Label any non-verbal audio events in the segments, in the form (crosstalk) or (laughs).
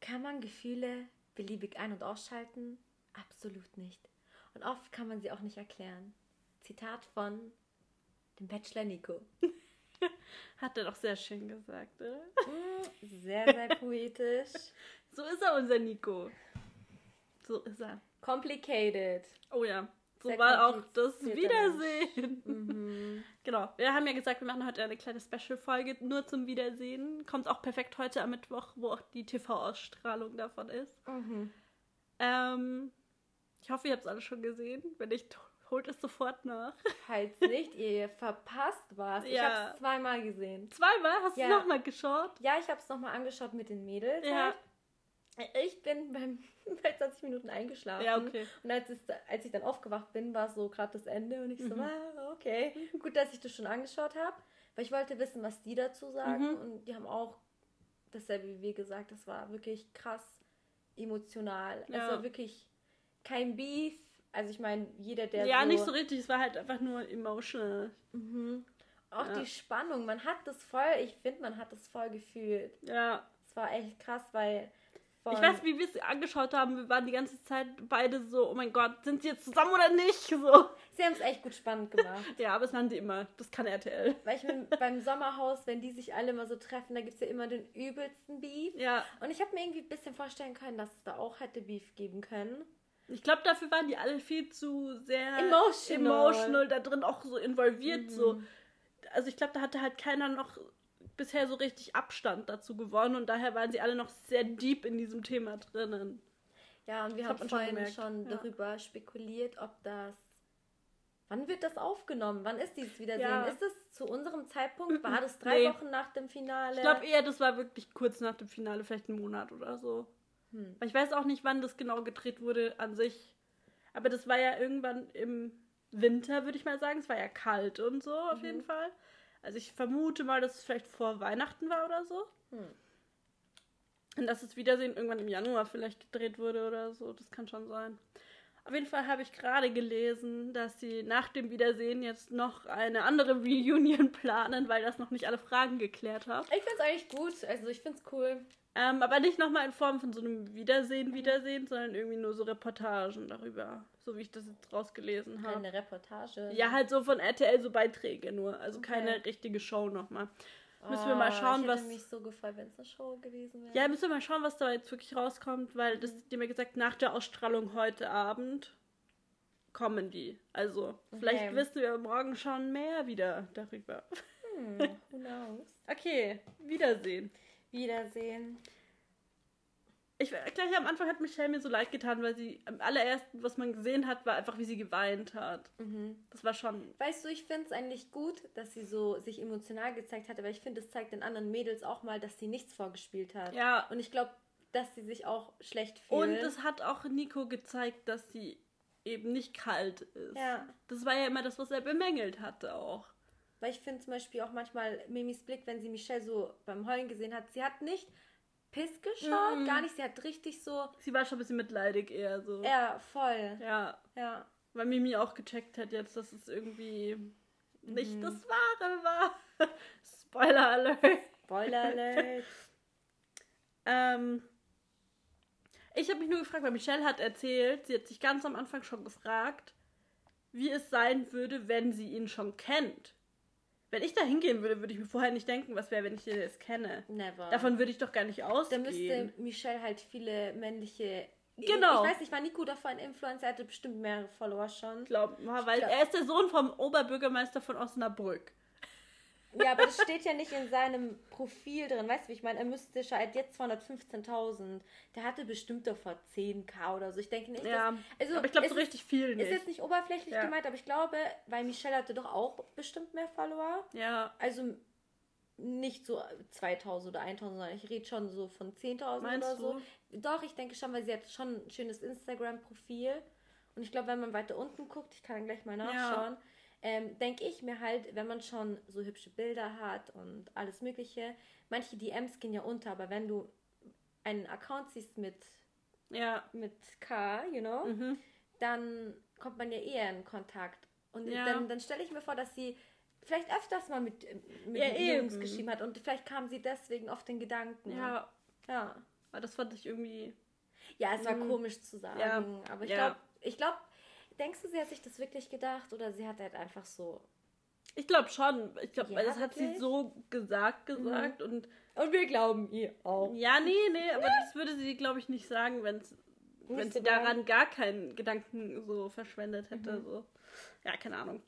Kann man Gefühle beliebig ein- und ausschalten? Absolut nicht. Und oft kann man sie auch nicht erklären. Zitat von dem Bachelor Nico. (laughs) Hat er doch sehr schön gesagt, oder? Mm, Sehr, sehr poetisch. (laughs) So ist er, unser Nico. So ist er. Complicated. Oh ja. So Sehr war auch das Wiedersehen. Mhm. (laughs) Genau. Wir haben ja gesagt, wir machen heute eine kleine Special-Folge nur zum Wiedersehen. Kommt auch perfekt heute am Mittwoch, wo auch die TV-Ausstrahlung davon ist. Mhm. Ähm, ich hoffe, ihr habt es alle schon gesehen. Wenn nicht, holt es sofort nach. (laughs) Falls nicht, ihr verpasst was. Ich Ja. habe es zweimal gesehen. Zweimal? Hast Ja. du nochmal geschaut? Ja, ich habe es nochmal angeschaut mit den Mädels. Ja. Halt. Ich bin beim, (laughs) bei 20 Minuten eingeschlafen. Ja, okay. Und als, es, als ich dann aufgewacht bin, war so gerade das Ende und ich so, Mhm. ah, okay. Gut, dass ich das schon angeschaut habe, weil ich wollte wissen, was die dazu sagen. Mhm. Und die haben auch dasselbe wie wir gesagt, das war wirklich krass emotional. Ja. Also wirklich kein Beef. Also ich meine, jeder, der ja, so... nicht so richtig. Es war halt einfach nur emotional. Mhm. Auch Ja. die Spannung, man hat das voll, ich finde, man hat das voll gefühlt. Ja. Es war echt krass, weil... Ich von- weiß, wie wir es angeschaut haben. Wir waren die ganze Zeit beide so, oh mein Gott, sind sie jetzt zusammen oder nicht? (laughs) So. Sie haben es echt gut spannend gemacht. (laughs) Ja, aber es machen die immer. Das kann RTL. Weil ich bin beim Sommerhaus, wenn die sich alle mal so treffen, da gibt es ja immer den übelsten Beef. Ja. Und ich habe mir irgendwie ein bisschen vorstellen können, dass es da auch hätte Beef geben können. Ich glaube, dafür waren die alle viel zu sehr Emotional. emotional da drin auch so involviert. Mhm. So. Also ich glaube, da hatte halt keiner noch bisher so richtig Abstand dazu gewonnen und daher waren sie alle noch sehr deep in diesem Thema drinnen. Ja, und wir Das haben schon vorhin schon, ja. darüber spekuliert, ob das. Wann wird das aufgenommen? Wann ist dieses Wiedersehen? Ja. Ist es zu unserem Zeitpunkt? War das drei Nee. Wochen nach dem Finale? Ich glaube eher, das war wirklich kurz nach dem Finale, vielleicht einen Monat oder so. Hm. Ich weiß auch nicht, wann das genau gedreht wurde an sich. Aber das war ja irgendwann im Winter, würde ich mal sagen. Es war ja kalt und so auf Mhm. jeden Fall. Also ich vermute mal, dass es vielleicht vor Weihnachten war oder so. Hm. Und dass das Wiedersehen irgendwann im Januar vielleicht gedreht wurde oder so. Das kann schon sein. Auf jeden Fall habe ich gerade gelesen, dass sie nach dem Wiedersehen jetzt noch eine andere Reunion (laughs) planen, weil das noch nicht alle Fragen geklärt hat. Ich finde es eigentlich gut. Also ich finde es cool. Ähm, aber nicht nochmal in Form von so einem Wiedersehen, Wiedersehen, sondern irgendwie nur so Reportagen darüber. So wie ich das jetzt rausgelesen habe. Eine Reportage. Ja, halt so von RTL so Beiträge nur. Also Okay. keine richtige Show nochmal. Müssen wir mal schauen, ich was- hätte mich so gefreut, wenn es eine Show gewesen wäre. Ja, müssen wir mal schauen, was da jetzt wirklich rauskommt, weil das, die haben ja gesagt, nach der Ausstrahlung heute Abend kommen die. Also, vielleicht Okay. wissen wir morgen schon mehr wieder darüber. Hm, who knows? (laughs) Okay, Wiedersehen. Wiedersehen. Ich, gleich am Anfang hat Michelle mir so leid getan, weil sie am allerersten, was man gesehen hat, war einfach, wie sie geweint hat. Mhm. Das war schon. Weißt du, ich finde es eigentlich gut, dass sie so sich emotional gezeigt hat, aber ich finde, es zeigt den anderen Mädels auch mal, dass sie nichts vorgespielt hat. Ja. Und ich glaube, dass sie sich auch schlecht fühlen. Und es hat auch Nico gezeigt, dass sie eben nicht kalt ist. Ja. Das war ja immer das, was er bemängelt hatte auch. Weil ich finde zum Beispiel auch manchmal Mimis Blick, wenn sie Michelle so beim Heulen gesehen hat, sie hat nicht Piss geschaut, Mhm. gar nicht, sie hat richtig so, Sie war schon ein bisschen mitleidig eher so. ja, voll. Ja. Ja. Weil Mimi auch gecheckt hat jetzt, dass es irgendwie nicht Mhm. das Wahre war. (laughs) Spoiler Alert. Spoiler Alert. (laughs) Ähm, ich habe mich nur gefragt, weil Michelle hat erzählt, sie hat sich ganz am Anfang schon gefragt, wie es sein würde, wenn sie ihn schon kennt. Wenn ich da hingehen würde, würde ich mir vorher nicht denken, was wäre, wenn ich jetzt kenne. Never. Davon würde ich doch gar nicht da ausgehen. müsste Michelle halt viele männliche. Genau. Ich weiß nicht, war Nico davor ein Influencer, er hatte bestimmt mehrere Follower schon. glaub mal, weil glaub- er ist der Sohn vom Oberbürgermeister von Osnabrück. Ja, aber das steht ja nicht in seinem Profil drin. Weißt du, wie ich meine? Er müsste schon hat jetzt 215.000. Der hatte bestimmt davor 10k oder so. Ich denke nicht, Ja, dass, also aber ich glaube es so richtig viel ist, nicht. ist jetzt nicht oberflächlich Ja. gemeint, aber ich glaube, weil Michelle hatte doch auch bestimmt mehr Follower. ja, Also nicht so 2000 oder 1000, sondern ich rede schon so von 10.000 Meinst oder so. du? Doch, ich denke schon, weil sie hat schon ein schönes Instagram-Profil. Und ich glaube, wenn man weiter unten guckt, ich kann gleich mal nachschauen, ähm, denke ich mir halt, wenn man schon so hübsche Bilder hat und alles Mögliche, manche DMs gehen ja unter, aber wenn du einen Account siehst mit, ja. mit K, you know, Mhm. dann kommt man ja eher in Kontakt. Und ja. dann, dann stelle ich mir vor, dass sie vielleicht öfters mal mit, mit ja, Jungs geschrieben hat und vielleicht kam sie deswegen auf den Gedanken. Ja. Ja. Aber das fand ich irgendwie. Ja, es war mh. komisch zu sagen. Ja. Aber ich glaube, ich glaube, denkst du, sie hat sich das wirklich gedacht oder sie hat halt einfach so. Ich glaube schon. Ich glaube, ja, das hat sie so gesagt, gesagt mhm. und. Und wir glauben ihr auch. Ja, nee, nee, aber das würde sie, glaube ich, nicht sagen, wenn's, wenn sie daran gar keinen Gedanken so verschwendet hätte. Mhm. So. Ja, keine Ahnung.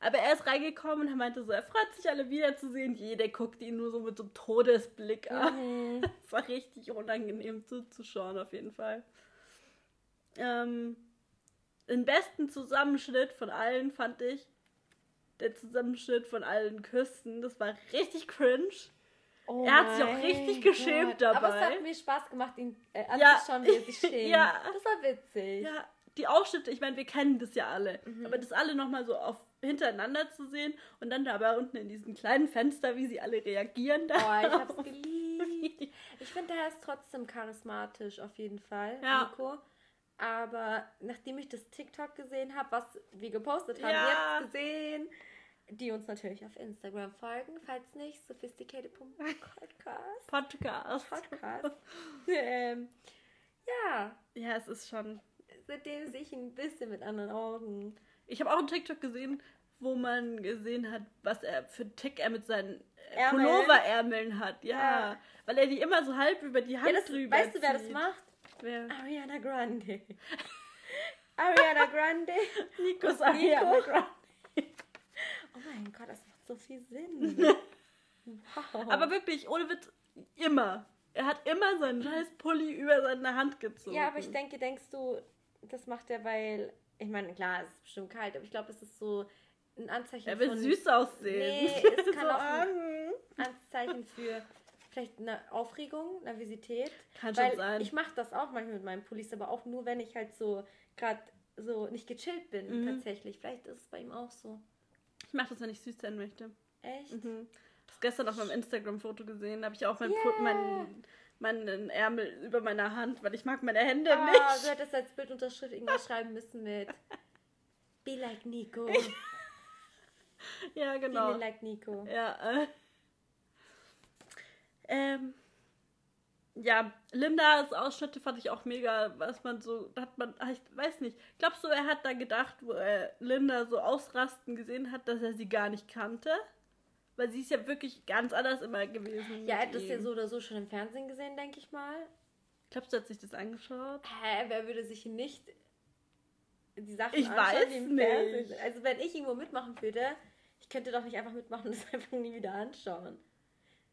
Aber er ist reingekommen und er meinte so, er freut sich alle wiederzusehen. Jeder guckt ihn nur so mit so einem Todesblick an. Mhm. (laughs) Es war richtig unangenehm zuzuschauen, auf jeden Fall. Ähm, den besten Zusammenschnitt von allen fand ich der Zusammenschnitt von allen Küsten. Das war richtig cringe. Oh er hat sich auch richtig Gott. geschämt dabei. Aber es hat mir Spaß gemacht, ihn äh, anzuschauen, ja. wie er sich (laughs) schämt. ja. Das war witzig. Ja, die Ausschnitte, ich meine, wir kennen das ja alle. Mhm. Aber das alle nochmal so auf hintereinander zu sehen und dann dabei unten in diesem kleinen Fenster, wie sie alle reagieren. Da. Oh, ich hab's (laughs) geliebt. Ich finde, er ist trotzdem charismatisch auf jeden Fall, ja. Nico. Aber nachdem ich das TikTok gesehen habe, was wir gepostet haben, ja. jetzt gesehen, die uns natürlich auf Instagram folgen, falls nicht, sophisticated.podcast. (laughs) Podcast. Podcast. ähm, ja. Ja, es ist schon. Seitdem sehe ich ein bisschen mit anderen Augen. Ich habe auch einen TikTok gesehen, wo man gesehen hat, was er für Tick er mit seinen Pulloverärmeln hat. Ja, ja, Weil er die immer so halb über die Hand ja, das, drüber Weißt zieht. du, wer das macht? Wer? Ariana Grande. (laughs) Ariana Grande. Nikos Ariana Grande. Oh mein Gott, das macht so viel Sinn. (laughs) wow. Aber wirklich, ohne Witz, immer. Er hat immer seinen scheiß Pulli über seine Hand gezogen. Ja, aber ich denke, denkst du, das macht er, weil ich meine, klar, es ist bestimmt kalt, aber ich glaube, es ist so ein Anzeichen Er will von, süß aussehen. Nee, (laughs) es kann so auch ein Anzeichen für vielleicht eine Aufregung, Nervosität. Kann schon sein. Ich mache das auch manchmal mit meinen Pullis, aber auch nur, wenn ich halt so gerade so nicht gechillt bin, mhm. tatsächlich. Vielleicht ist es bei ihm auch so. Ich mache das, wenn ich süß sein möchte. Echt? Mhm. Das gestern auf meinem Instagram-Foto gesehen, da habe ich auch mein, yeah. mein meinen Ärmel über meiner Hand, weil ich mag meine Hände ah, nicht. Du hättest als Bildunterschrift irgendwas (laughs) schreiben müssen mit Be like Nico. (laughs) ja, genau. Be like Nico. Ja, äh. Ähm, ja, Lindas Ausschnitte fand ich auch mega, was man so, hat man, ich weiß nicht, glaubst du, er hat da gedacht, wo er Linda so ausrasten gesehen hat, dass er sie gar nicht kannte? Weil sie ist ja wirklich ganz anders immer gewesen. Ja, er hat das ja so oder so schon im Fernsehen gesehen, denke ich mal. Glaubst du, hat sich das angeschaut? Hä, wer würde sich nicht die Sachen ich weiß die im nicht. Fernsehen Also wenn ich irgendwo mitmachen würde, ich könnte doch nicht einfach mitmachen und das (laughs) einfach nie wieder anschauen.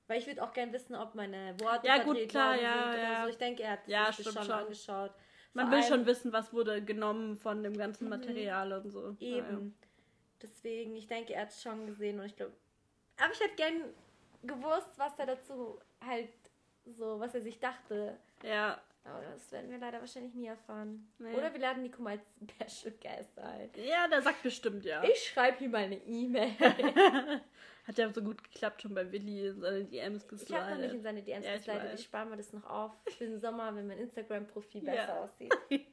Weil ich würde auch gerne wissen, ob meine Worte ja, gut, klar, ja, ja. So. Ich denke, er hat ja, sich das schon, schon angeschaut. Man Vor will schon wissen, was wurde genommen von dem ganzen mhm. Material und so. Eben. Ja, Deswegen, ich denke, er hat es schon gesehen und ich glaube, aber ich hätte gern gewusst, was er dazu halt so, was er sich dachte. Ja. Aber das werden wir leider wahrscheinlich nie erfahren. Nee. Oder wir laden Nico mal als Special Guest ein. Ja, der sagt bestimmt ja. Ich schreibe ihm mal eine E-Mail. (laughs) Hat ja so gut geklappt schon bei Willi in seine DMs geslidet. Ich habe noch nicht in seine DMs ja, geslidet. Ich spare mir das noch auf für den Sommer, wenn mein Instagram-Profil besser ja. aussieht. (laughs)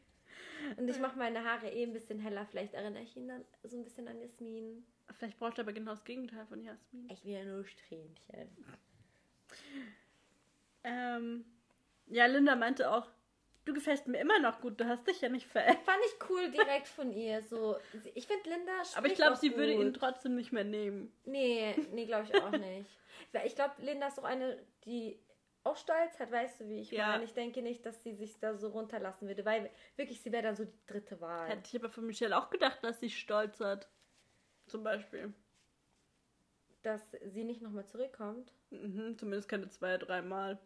Und ich mache meine Haare eh ein bisschen heller. Vielleicht erinnere ich ihn dann so ein bisschen an Jasmin. Vielleicht braucht er aber genau das Gegenteil von Jasmin. Ich will ja nur Strähnchen. ähm, ja, Linda meinte auch, du gefällst mir immer noch gut, du hast dich ja nicht verändert. Fand ich cool direkt von ihr. So, ich finde Linda Aber ich glaube, sie gut. würde ihn trotzdem nicht mehr nehmen. Nee, nee, glaube ich auch nicht. (laughs) Ich glaube, Linda ist auch eine, die auch stolz hat, weißt du, wie ich ja. meine. Ich denke nicht, dass sie sich da so runterlassen würde, weil wirklich, sie wäre dann so die dritte Wahl. Hätte ich aber von Michelle auch gedacht, dass sie stolz hat. Zum Beispiel. Dass sie nicht nochmal zurückkommt? Mhm, zumindest keine zwei, dreimal.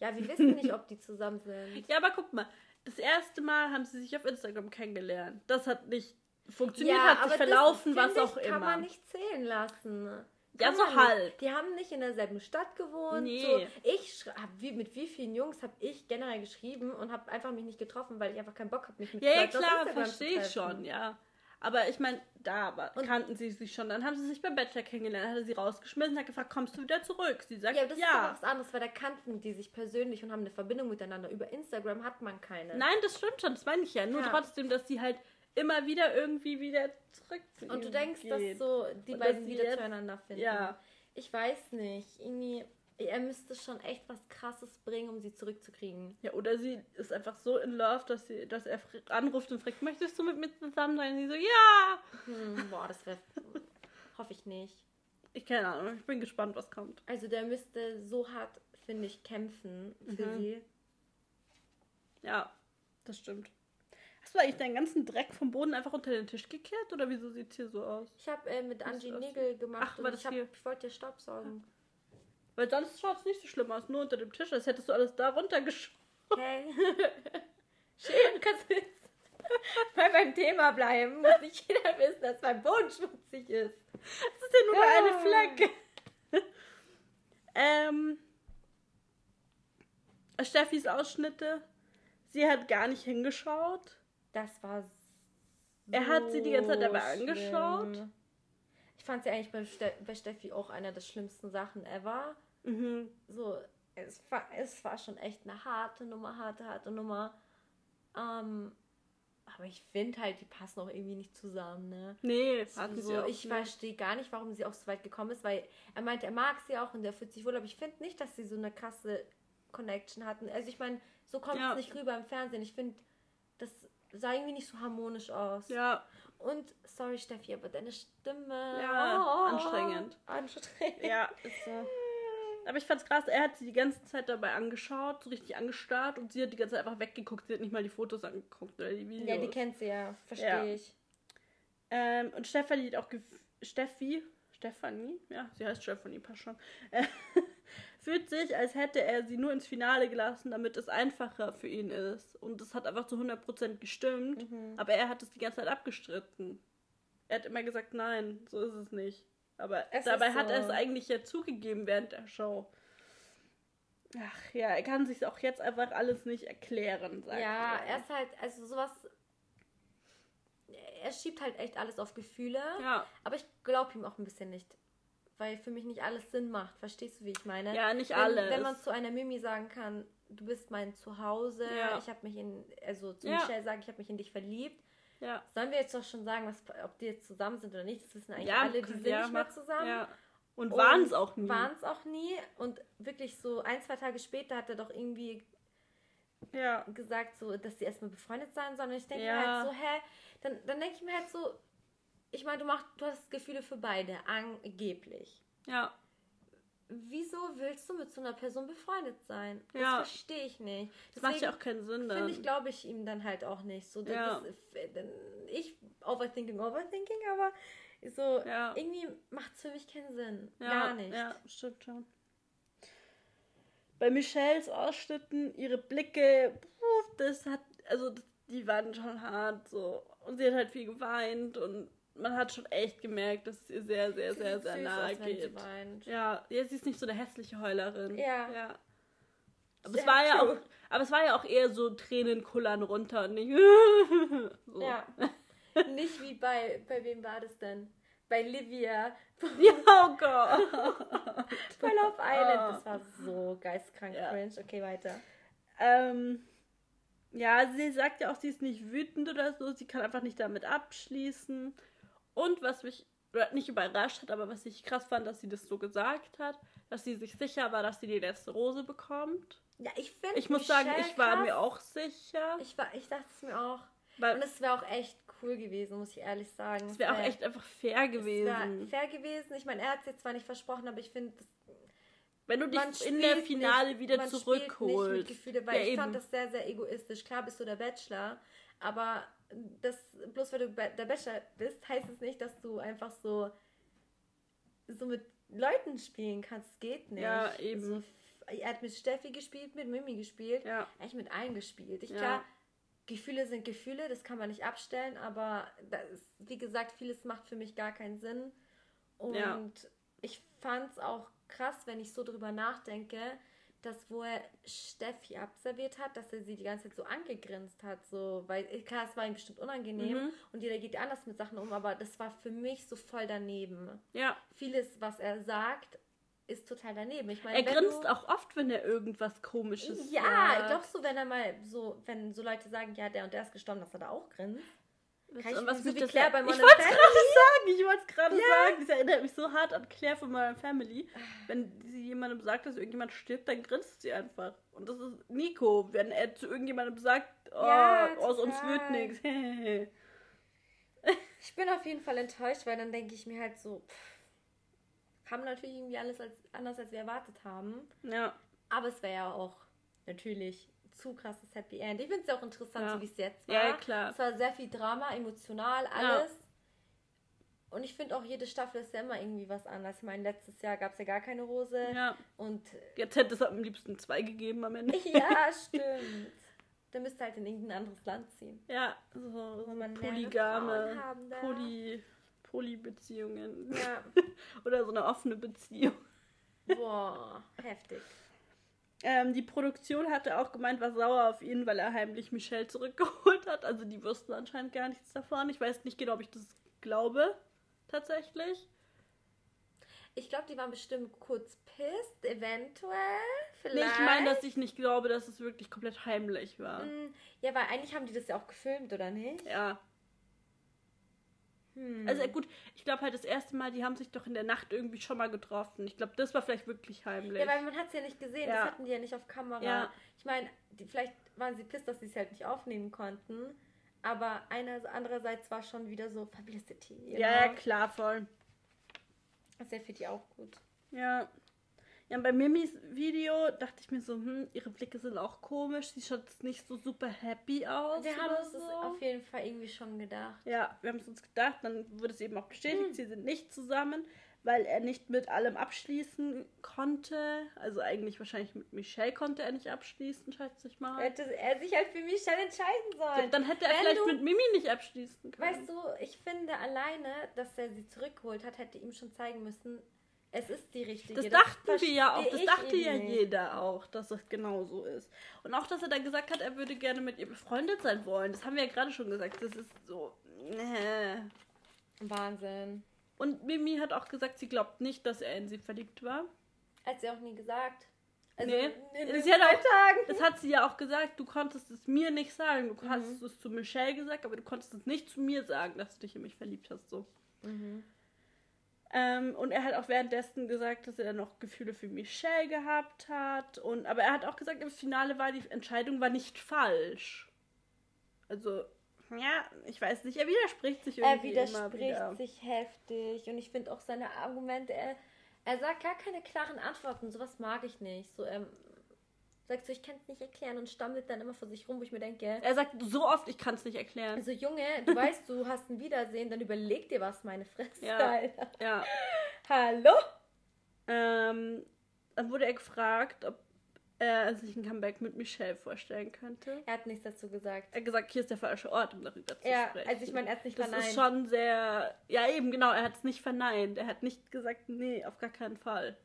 Ja, wir wissen nicht, ob die zusammen sind. Ja, aber guck mal. Das erste Mal haben sie sich auf Instagram kennengelernt. Das hat nicht funktioniert, ja, hat sich verlaufen, das, was auch ich, immer. kann man nicht zählen lassen. Ja, so halb. Die haben nicht in derselben Stadt gewohnt. Nee. So, ich hab, wie, mit wie vielen Jungs habe ich generell geschrieben und habe einfach mich nicht getroffen, weil ich einfach keinen Bock habe, mich mit Ja, ja klar, verstehe ich schon, ja. Aber ich meine, da kannten sie sich schon. Dann haben sie sich beim Bachelor kennengelernt, hat er sie rausgeschmissen, hat gefragt, kommst du wieder zurück? Sie sagt, Ja, aber das ja. ist doch was anderes, weil da kannten die sich persönlich und haben eine Verbindung miteinander. Über Instagram hat man keine. Nein, das stimmt schon, das meine ich ja. Nur Ja. trotzdem, dass sie halt immer wieder irgendwie wieder zurück zu Und du denkst, geht. dass so die Und beiden wieder jetzt- zueinander finden. Ja. Ich weiß nicht. Irgendwie, er müsste schon echt was krasses bringen, um sie zurückzukriegen. Ja, oder sie ist einfach so in love, dass, sie, dass er anruft und fragt, möchtest du mit mir zusammen sein? Und sie so, ja! Hm, boah, das wäre. hoffe ich nicht. Ich keine Ahnung, ich bin gespannt, was kommt. Also der müsste so hart, finde ich, kämpfen für Mhm. sie. Ja, das stimmt. Hast du eigentlich deinen ganzen Dreck vom Boden einfach unter den Tisch gekehrt oder wieso sieht es hier so aus? Ich habe äh, mit Angie Nägel gemacht Ach, und war das ich, hab, hier? ich wollte dir Staubsaugen. Weil sonst schaut es nicht so schlimm aus, nur unter dem Tisch, als hättest du alles da runtergeschoben. Okay. (laughs) Schön, kannst du jetzt mal beim Thema bleiben. Muss nicht jeder wissen, dass mein Boden schmutzig ist. Das ist ja nur Ja. eine Flecke. (laughs) ähm, Steffis Ausschnitte. Sie hat gar nicht hingeschaut. Das war so Er hat sie die ganze Zeit dabei angeschaut. schlimm. Ich fand sie eigentlich bei, Ste bei Steffi auch einer der schlimmsten Sachen ever. Mhm. So, es war, es war schon echt eine harte Nummer, harte, harte Nummer. Ähm, aber ich finde halt, die passen auch irgendwie nicht zusammen, ne? Nee, hatten sie So, auch ich verstehe gar nicht, warum sie auch so weit gekommen ist, weil er meint, er mag sie auch und er fühlt sich wohl, aber ich finde nicht, dass sie so eine krasse Connection hatten. Also ich meine, so kommt Ja. es nicht rüber im Fernsehen. Ich finde, das sah irgendwie nicht so harmonisch aus. Ja, Und sorry Steffi, aber deine Stimme. Ja, oh, anstrengend. Anstrengend. ja, (laughs) ist so. Aber ich fand's krass, er hat sie die ganze Zeit dabei angeschaut, so richtig angestarrt und sie hat die ganze Zeit einfach weggeguckt. Sie hat nicht mal die Fotos angeguckt oder die Videos. Ja, die kennt sie ja, verstehe Ja. ich. Ähm, und Stefanie hat auch gef- Steffi, Stefanie, ja, sie heißt Stefanie, passt schon, äh, (laughs) fühlt sich, als hätte er sie nur ins Finale gelassen, damit es einfacher für ihn ist. Und das hat einfach zu 100% gestimmt, Mhm. aber er hat es die ganze Zeit abgestritten. Er hat immer gesagt, nein, so ist es nicht. Aber Es dabei ist hat so. er es eigentlich ja zugegeben während der Show. Ach ja, er kann sich auch jetzt einfach alles nicht erklären, sagt Ja, er. er ist halt, also sowas. Er schiebt halt echt alles auf Gefühle. Ja, Aber ich glaube ihm auch ein bisschen nicht. Weil für mich nicht alles Sinn macht. Verstehst du, wie ich meine? ja, nicht wenn, alles. Wenn man zu einer Mimi sagen kann, du bist mein Zuhause, Ja. ich habe mich in, also zu Ja. Michelle sagen, ich habe mich in dich verliebt. Ja. Sollen wir jetzt doch schon sagen, was, ob die jetzt zusammen sind oder nicht? Das wissen eigentlich Ja, alle, die sind ja, nicht mehr zusammen. Ja. Und waren es auch nie. Waren es auch nie. Und wirklich so ein, zwei Tage später hat er doch irgendwie Ja. gesagt, so, dass sie erstmal befreundet sein sollen. Und ich denke Ja. mir halt so, hä? Dann, dann denke ich mir halt so, ich meine, du, machst, du hast Gefühle für beide, angeblich. Ja. Wieso willst du mit so einer Person befreundet sein? Das Ja. verstehe ich nicht. Das macht ja auch keinen Sinn Finde ich, glaube ich ihm dann halt auch nicht. So, das Ja. ist, dann, ich overthinking, overthinking, aber so Ja. irgendwie macht es für mich keinen Sinn. ja, Gar nicht. Ja, stimmt schon. Bei Michelles Ausschnitten, ihre Blicke, das hat, also die waren schon hart so. Und sie hat halt viel geweint und man hat schon echt gemerkt, dass es ihr sehr, sehr, Sie sehr, sehr nahe aus, geht. Ja, ja, sie ist nicht so eine hässliche Heulerin. Ja. ja. Aber Sehr es war ja auch, aber es war ja auch eher so Tränen kullern runter und nicht. (laughs) so. Ja. nicht wie bei, bei wem war das denn? Bei Livia. Ja, (laughs) oh Gott. Bei Love Island. Das war so geistkrank Ja. cringe. Okay, weiter. Ähm, ja, sie sagt ja auch, sie ist nicht wütend oder so. Sie kann einfach nicht damit abschließen. Und was mich nicht überrascht hat, aber was ich krass fand, dass sie das so gesagt hat, dass sie sich sicher war, dass sie die letzte Rose bekommt. Ja, ich finde Ich muss sagen, ich war mir auch sicher. Ich, war, ich dachte es mir auch. Weil Und es wäre auch echt cool gewesen, muss ich ehrlich sagen. es wäre auch echt einfach fair Es gewesen. wäre fair gewesen. Ich meine, er hat es jetzt zwar nicht versprochen, aber ich finde, Wenn du dich in der Finale nicht, wieder man zurückholst. Nicht mit Gefühle, weil Ja, ich eben. fand das sehr, sehr egoistisch. Klar bist du der Bachelor, aber das, bloß weil du der Bachelor bist, heißt es nicht, dass du einfach so, so mit Leuten spielen kannst. Das geht nicht. Ja, eben. So, er hat mit Steffi gespielt, mit Mimi gespielt. Ja. Eigentlich mit allen gespielt. Ich Ja. klar, Gefühle sind Gefühle, das kann man nicht abstellen, aber ist, wie gesagt, vieles macht für mich gar keinen Sinn. Und Ja. ich fand es auch krass, wenn ich so drüber nachdenke, dass wo er Steffi abserviert hat, dass er sie die ganze Zeit so angegrinst hat, so, weil klar, es war ihm bestimmt unangenehm mhm. und jeder geht anders mit Sachen um, aber das war für mich so voll daneben. Ja. Vieles, was er sagt, ist total daneben. Ich meine, er grinst du, auch oft, wenn er irgendwas komisches Ja, sagt. doch so, wenn er mal so, wenn so Leute sagen, ja, der und der ist gestorben, dass er da auch grinst. Kann ich was wie Claire bei Modern Ich wollte es gerade sagen, ich wollte es gerade ja. sagen. Das erinnert mich so hart an Claire von Modern Family. Wenn sie jemandem sagt, dass irgendjemand stirbt, dann grinst sie einfach. Und das ist Nico, wenn er zu irgendjemandem sagt, oh, ja, aus uns wird nichts. (laughs) ich bin auf jeden Fall enttäuscht, weil dann denke ich mir halt so, pff, kam natürlich irgendwie alles als, anders, als wir erwartet haben. Ja. Aber es wäre ja auch natürlich zu krasses Happy End. Ich finde es ja auch interessant, ja. so wie es jetzt war. Ja, klar. Es war sehr viel Drama, emotional, alles. Ja. Und ich finde auch, jede Staffel ist ja immer irgendwie was anderes. Ich meine, letztes Jahr gab es ja gar keine Rose. Ja. Und jetzt hätte es am liebsten zwei gegeben am Ende. (laughs) Ja, (laughs) stimmt. Dann müsste halt in irgendein anderes Land ziehen. Ja, so, so polygame, Poly, Polybeziehungen. Ja. (laughs) Oder so eine offene Beziehung. Boah, heftig. Ähm, die Produktion hatte auch gemeint, war sauer auf ihn, weil er heimlich Michelle zurückgeholt hat. Also die wussten anscheinend gar nichts davon. Ich weiß nicht genau, ob ich das glaube, tatsächlich. Ich glaube, die waren bestimmt kurz pisst, eventuell. Vielleicht. Nee, ich meine, dass ich nicht glaube, dass es wirklich komplett heimlich war. Mm, ja, weil eigentlich haben die das ja auch gefilmt, oder nicht? Ja. Hm. Also gut, ich glaube halt das erste Mal, die haben sich doch in der Nacht irgendwie schon mal getroffen. Ich glaube, das war vielleicht wirklich heimlich. Ja, weil man hat es ja nicht gesehen, ja. das hatten die ja nicht auf Kamera. Ja. Ich meine, vielleicht waren sie pisst, dass sie es halt nicht aufnehmen konnten. Aber einer, andererseits war schon wieder so Publicity. Ja, ja, klar, voll. Das ist ja für die auch gut. Ja. Ja, und bei Mimis Video dachte ich mir so, hm, ihre Blicke sind auch komisch. Sie schaut nicht so super happy aus. Wir haben uns so. das auf jeden Fall irgendwie schon gedacht. Ja, wir haben es uns gedacht. Dann wurde es eben auch bestätigt, hm. sie sind nicht zusammen, weil er nicht mit allem abschließen konnte. Also eigentlich wahrscheinlich mit Michelle konnte er nicht abschließen, schätze ich mal. Hätte er sich halt für Michelle entscheiden sollen. Dann hätte er Wenn vielleicht du, mit Mimi nicht abschließen können. Weißt du, ich finde alleine, dass er sie zurückgeholt hat, hätte ihm schon zeigen müssen, es ist die richtige. Das dachten das wir ja auch. Das dachte ja nicht. jeder auch, dass das genau so ist. Und auch, dass er dann gesagt hat, er würde gerne mit ihr befreundet sein wollen. Das haben wir ja gerade schon gesagt. Das ist so. Äh. Wahnsinn. Und Mimi hat auch gesagt, sie glaubt nicht, dass er in sie verliebt war. Hat sie auch nie gesagt. Also nee. in, in zwei auch, Tagen. Das hat sie ja auch gesagt. Du konntest es mir nicht sagen. Du mhm. hast es zu Michelle gesagt, aber du konntest es nicht zu mir sagen, dass du dich in mich verliebt hast. So. Mhm. Ähm, und er hat auch währenddessen gesagt, dass er noch Gefühle für Michelle gehabt hat. Und, aber er hat auch gesagt, im Finale war die Entscheidung war nicht falsch. Also, ja, ich weiß nicht, er widerspricht sich irgendwie. Er widerspricht sich heftig. Und ich finde auch seine Argumente, er, er sagt gar keine klaren Antworten. Sowas mag ich nicht. So, er sagt so, ich kann es nicht erklären und stammelt dann immer vor sich rum, wo ich mir denke. Er sagt so oft, ich kann es nicht erklären. Also Junge, du weißt, du hast ein Wiedersehen, dann überleg dir was, meine Fresse. Ja. Alter. ja. Hallo? Ähm, dann wurde er gefragt, ob er sich ein Comeback mit Michelle vorstellen könnte. Er hat nichts dazu gesagt. Er hat gesagt, hier ist der falsche Ort, um darüber zu ja, sprechen. Ja, also ich meine, er hat es nicht das verneint. Das ist schon sehr... Ja, eben, genau, er hat es nicht verneint. Er hat nicht gesagt, nee, auf gar keinen Fall.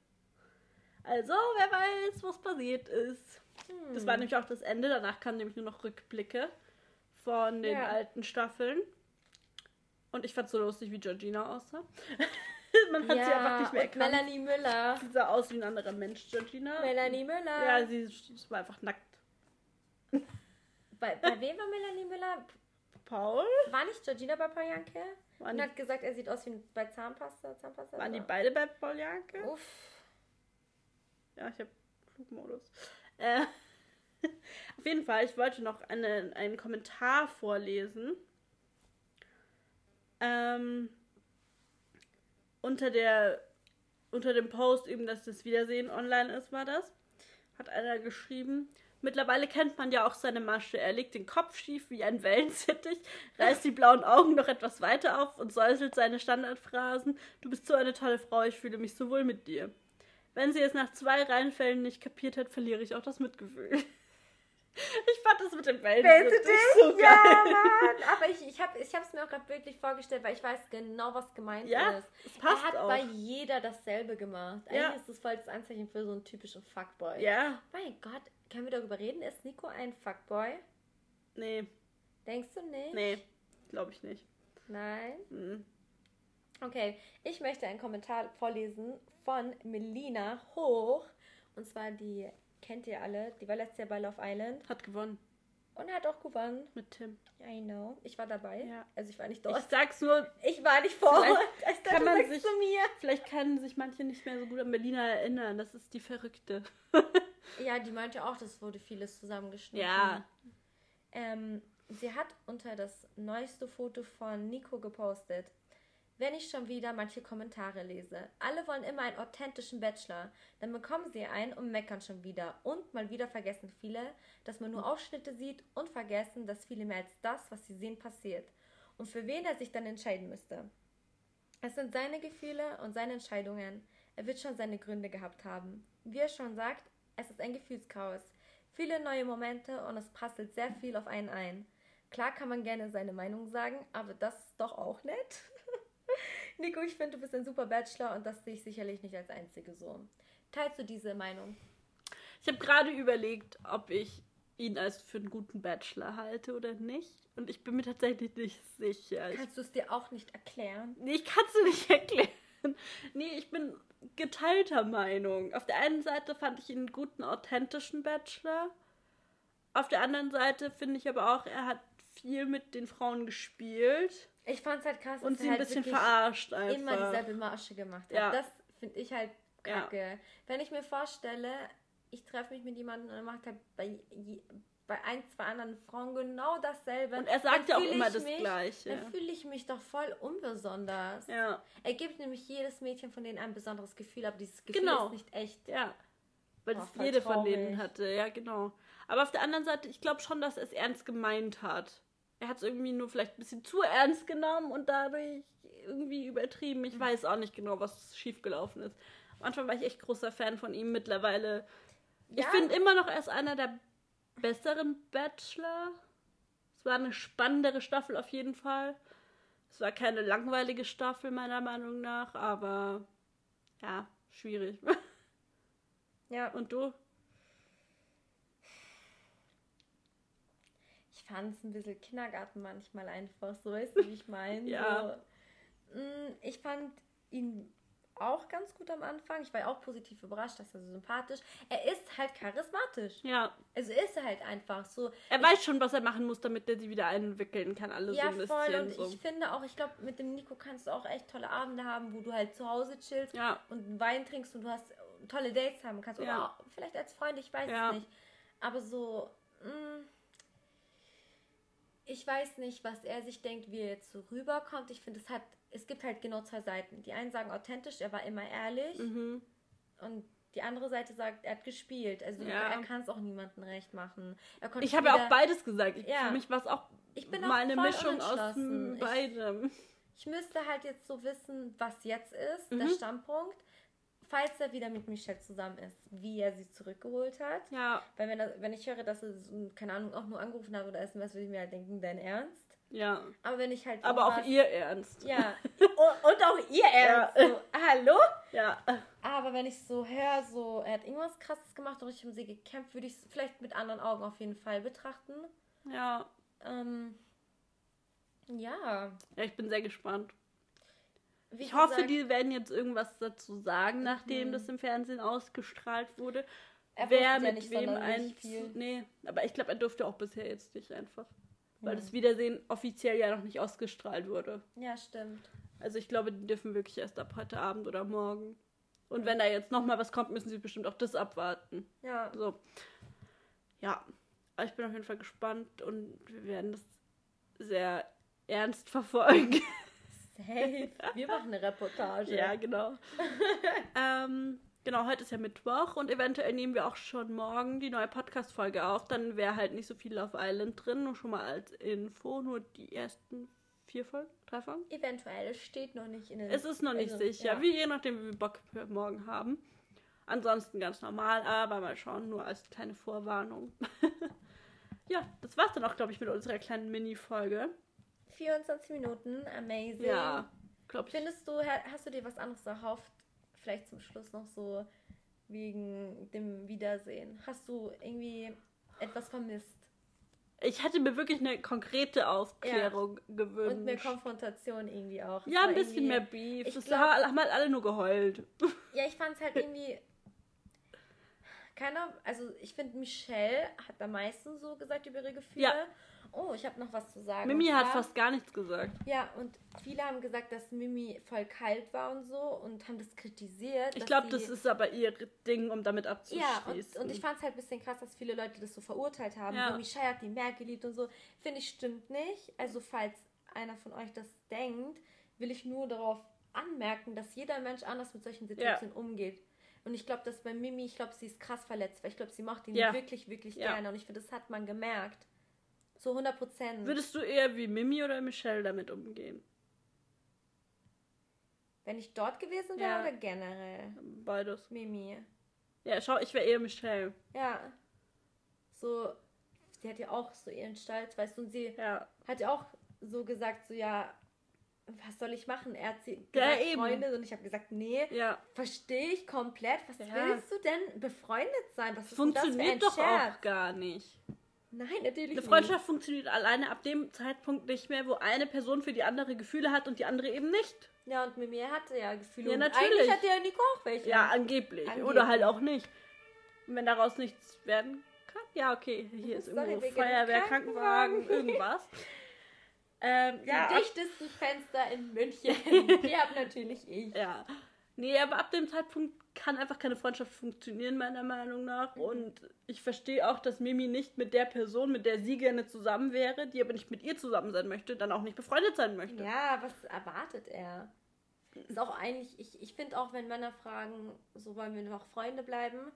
Also, wer weiß, was passiert ist. Hm. Das war nämlich auch das Ende. Danach kamen nämlich nur noch Rückblicke von den ja. alten Staffeln. Und ich fand es so lustig, wie Georgina aussah. (laughs) Man hat ja, sie einfach nicht mehr erkannt. Melanie Müller. Sie sah aus wie ein anderer Mensch, Georgina. Melanie Müller. Ja, sie, sie war einfach nackt. Bei, bei wem war Melanie Müller? Paul? War nicht Georgina bei Paul Janke? Und hat gesagt, er sieht aus wie bei Zahnpasta. Zahnpasta waren die beide bei Paul Janke? Uff. Ja, ich habe Flugmodus. Äh, (laughs) auf jeden Fall, ich wollte noch eine, einen Kommentar vorlesen. Ähm, unter der unter dem Post eben, dass das Wiedersehen online ist, war das. Hat einer geschrieben. Mittlerweile kennt man ja auch seine Masche. Er legt den Kopf schief wie ein Wellensittich, reißt die blauen Augen noch etwas weiter auf und säuselt seine Standardphrasen. Du bist so eine tolle Frau, ich fühle mich so wohl mit dir. Wenn sie es nach zwei Reihenfällen nicht kapiert hat, verliere ich auch das Mitgefühl. Ich fand das mit dem Wellensittich so geil. Ja, Mann. Aber ich, ich habe es mir auch gerade bildlich vorgestellt, weil ich weiß genau, was gemeint Ja, ist. es passt er hat auch. bei jeder dasselbe gemacht. Eigentlich Ja. ist das voll das Anzeichen für so einen typischen Fuckboy. Ja, Mein Gott, können wir darüber reden? Ist Nico ein Fuckboy? nee, Denkst du nicht? nee, glaube ich nicht. Nein? Mhm. Okay, ich möchte einen Kommentar vorlesen von Melina Hoch. Und zwar die kennt ihr alle. Die war letztes Jahr bei Love Island Hat gewonnen und hat auch gewonnen. mit Tim. I know. Ich war dabei. Ja. Also ich war nicht Ich dort. sag's nur, Ich, war nicht vor Vielleicht Ort. Ich dachte, kann man sich- zu mir. vielleicht können sich manche nicht mehr so gut an Berliner erinnern. Das ist die Verrückte. (laughs) Ja, die meinte auch, das wurde vieles zusammengeschnitten. Ja. Ähm, sie hat unter das neueste Foto von Nico gepostet. Wenn ich schon wieder manche Kommentare lese. Alle wollen immer einen authentischen Bachelor. Dann bekommen sie einen und meckern schon wieder. Und mal wieder vergessen viele, dass man nur Ausschnitte sieht und vergessen, dass viele mehr als das, was sie sehen, passiert. Und für wen er sich dann entscheiden müsste. Es sind seine Gefühle und seine Entscheidungen. Er wird schon seine Gründe gehabt haben. Wie er schon sagt, es ist ein Gefühlschaos. Viele neue Momente und es prasselt sehr viel auf einen ein. Klar kann man gerne seine Meinung sagen, aber das ist doch auch nett. (laughs) Nico, ich finde, du bist ein super Bachelor und das sehe ich sicherlich nicht als einzige so. Teilst du diese Meinung? Ich habe gerade überlegt, ob ich ihn als für einen guten Bachelor halte oder nicht. Und ich bin mir tatsächlich nicht sicher. Ich, Kannst du es dir auch nicht erklären? nee, ich kann es dir nicht (laughs) erklären. Nee, ich bin geteilter Meinung. Auf der einen Seite fand ich ihn einen guten, authentischen Bachelor. Auf der anderen Seite finde ich aber auch, er hat viel mit den Frauen gespielt Ich fand es halt krass, und dass sie ein halt bisschen verarscht einfach. immer dieselbe Masche gemacht hat. Ja. Das finde ich halt Ja. kacke. Wenn ich mir vorstelle, ich treffe mich mit jemandem und er macht halt bei, bei ein, zwei anderen Frauen genau dasselbe. Und er sagt ja auch immer das mich, Gleiche. Dann fühle ich mich doch voll unbesonders. Ja, Er gibt nämlich jedes Mädchen von denen ein besonderes Gefühl, aber dieses Gefühl Genau. ist nicht echt. ja. Weil Oh, das jede von denen hatte, ja, genau. Aber auf der anderen Seite, ich glaube schon, dass er es ernst gemeint hat. Er hat es irgendwie nur vielleicht ein bisschen zu ernst genommen und dadurch irgendwie übertrieben. Mhm. Ich weiß auch nicht genau, was schiefgelaufen ist. Am Anfang war ich echt großer Fan von ihm. Mittlerweile. Ich Ja. finde immer noch, er ist einer der besseren Bachelor. Es war eine spannendere Staffel auf jeden Fall. Es war keine langweilige Staffel, meiner Meinung nach, aber ja, schwierig. (laughs) Ja. Und du? Fand es ein bisschen Kindergarten manchmal einfach, so weißt du, wie ich meine? (laughs) Ja. So, mm, ich fand ihn auch ganz gut am Anfang. Ich war ja auch positiv überrascht, dass er so sympathisch. Er ist halt charismatisch. Ja, Also ist er halt einfach so. er weiß schon, was er machen muss, damit er sie wieder einwickeln kann. Alle Ja, so ein voll. bisschen Und so. ich finde auch, ich glaube, mit dem Nico kannst du auch echt tolle Abende haben, wo du halt zu Hause chillst Ja, und Wein trinkst und du hast tolle Dates haben kannst. Oder Ja. vielleicht als Freund, ich weiß es nicht. Aber so, mh, ich weiß nicht, was er sich denkt, wie er jetzt so rüberkommt. Ich finde, es hat, es gibt halt genau zwei Seiten. Die einen sagen authentisch, er war immer ehrlich. mhm. Und die andere Seite sagt, er hat gespielt. Also Ja. er kann es auch niemandem recht machen. Ich habe ja auch beides gesagt. Ich, Ja. Für mich war es auch Ich bin mal eine Mischung aus unentschlossen. m- Ich- beidem. Ich müsste halt jetzt so wissen, was jetzt ist, Mhm. der Standpunkt, falls er wieder mit Michelle zusammen ist, wie er sie zurückgeholt hat. Ja, Weil wenn, er, wenn ich höre, dass er, keine Ahnung, auch nur angerufen hat oder SMS, würde ich mir halt denken, dein Ernst? ja. Aber wenn ich halt... Aber auch ihr Ernst. Ja, (laughs) und, auch ihr Ernst. Ja. So, hallo? Ja. Aber wenn ich so höre, so, er hat irgendwas krasses gemacht und richtig um sie gekämpft, würde ich es vielleicht mit anderen Augen auf jeden Fall betrachten. Ja. Ähm, ja. Ja, ich bin sehr gespannt. Wie Ich hoffe, gesagt, die werden jetzt irgendwas dazu sagen, nachdem Mhm. das im Fernsehen ausgestrahlt wurde. er Wer wusste ja mit nicht wem ein. Nee, aber ich glaube, er durfte auch bisher jetzt nicht einfach. Weil Ja. das Wiedersehen offiziell ja noch nicht ausgestrahlt wurde. Ja, stimmt. Also ich glaube, die dürfen wirklich erst ab heute Abend oder morgen. Und wenn da jetzt noch mal was kommt, müssen sie bestimmt auch das abwarten. Ja. So. Ja. Aber ich bin auf jeden Fall gespannt und wir werden das sehr ernst verfolgen. (laughs) Safe. Wir machen eine Reportage. ja, genau. (laughs) ähm, genau, heute ist ja Mittwoch und eventuell nehmen wir auch schon morgen die neue Podcast-Folge auf. Dann wäre halt nicht so viel auf Island drin, nur schon mal als Info, nur die ersten vier Folgen, drei Folgen. Eventuell, es steht noch nicht in den. Es ist noch nicht also, sicher, ja. wie je nachdem, wie wir Bock für morgen haben. Ansonsten ganz normal, aber mal schauen, nur als kleine Vorwarnung. (laughs) ja, das war's dann auch, glaube ich, mit unserer kleinen Mini-Folge. 24 Minuten, amazing. Ja, glaube ich. Findest du, hast du dir was anderes erhofft? Vielleicht zum Schluss noch so wegen dem Wiedersehen. Hast du irgendwie etwas vermisst? Ich hätte mir wirklich eine konkrete Aufklärung ja. gewünscht. Und eine Konfrontation irgendwie auch. ja, ein bisschen mehr Beef. Das glaub, haben halt alle nur geheult. Ja, ich fand es halt (laughs) irgendwie. Keiner, also ich finde, Michelle hat am meisten so gesagt über ihre Gefühle. Ja. Oh, ich habe noch was zu sagen. Mimi hat fast gar nichts gesagt. Ja, und viele haben gesagt, dass Mimi voll kalt war und so und haben das kritisiert. Ich glaube, das ist aber ihr Ding, um damit abzuschließen. Ja, und, und ich fand es halt ein bisschen krass, dass viele Leute das so verurteilt haben. Ja. So, Michelle hat die mehr geliebt und so. Finde ich, stimmt nicht. Also, falls einer von euch das denkt, will ich nur darauf anmerken, dass jeder Mensch anders mit solchen Situationen ja. umgeht. Und ich glaube, dass bei Mimi, ich glaube, sie ist krass verletzt, weil ich glaube, sie macht ihn ja. wirklich, wirklich ja. gerne. Und ich finde, das hat man gemerkt. So 100 Prozent. Würdest du eher wie Mimi oder Michelle damit umgehen? Wenn ich dort gewesen wäre ja. oder generell? Beides. Mimi. Ja, schau, ich wäre eher Michelle. Ja. So, sie hat ja auch so ihren Stolz, weißt du, und sie ja. hat ja auch so gesagt, so, ja, was soll ich machen? Er hat sie ja, gesagt, Freunde und ich habe gesagt, nee, ja. verstehe ich komplett. Was ja. willst du denn befreundet sein? Was Funktioniert doch Scherz? auch gar nicht. Nein, natürlich Eine Freundschaft nicht. funktioniert alleine ab dem Zeitpunkt nicht mehr, wo eine Person für die andere Gefühle hat und die andere eben nicht. Ja, und mit mir hatte er Gefühle. Ja, natürlich. Eigentlich hatte er Nico auch welche. Ja, angeblich. angeblich. Oder halt auch nicht. Und wenn daraus nichts werden kann, ja, okay, hier ist irgendwo Feuerwehr, Krankenwagen, irgendwas. (laughs) Ähm, ja, die dichtesten Fenster in München. (laughs) die habe natürlich ich. Ja. Nee, aber ab dem Zeitpunkt kann einfach keine Freundschaft funktionieren, meiner Meinung nach. Mhm. Und ich verstehe auch, dass Mimi nicht mit der Person, mit der sie gerne zusammen wäre, die aber nicht mit ihr zusammen sein möchte, dann auch nicht befreundet sein möchte. Ja, was erwartet er? Ist auch eigentlich, ich, ich finde auch, wenn Männer fragen, so wollen wir noch Freunde bleiben,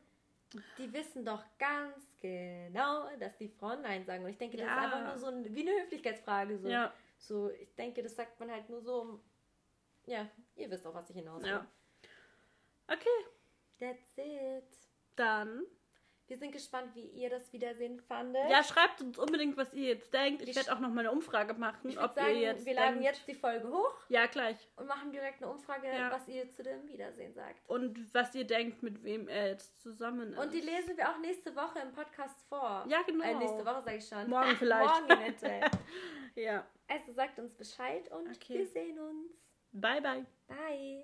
die wissen doch ganz genau, dass die Frauen Nein sagen. Und ich denke, das ja. ist einfach nur so ein, wie eine Höflichkeitsfrage. So. Ja. so, ich denke, das sagt man halt nur so, ja, ihr wisst auch, was ich hinaus will. Ja. Okay. That's it. Dann. Wir sind gespannt, wie ihr das Wiedersehen fandet. Ja, schreibt uns unbedingt, was ihr jetzt denkt. Ich werde auch noch mal eine Umfrage machen, ob sagen, ihr jetzt. Wir laden jetzt die Folge hoch. Ja, gleich. Und machen direkt eine Umfrage, ja. was ihr zu dem Wiedersehen sagt. Und was ihr denkt, mit wem er jetzt zusammen ist. Und die lesen wir auch nächste Woche im Podcast vor. Ja, genau. Äh, nächste Woche sage ich schon. Morgen vielleicht. Morgen bitte. (laughs) ja. Also sagt uns Bescheid und okay. wir sehen uns. Bye, bye. Bye.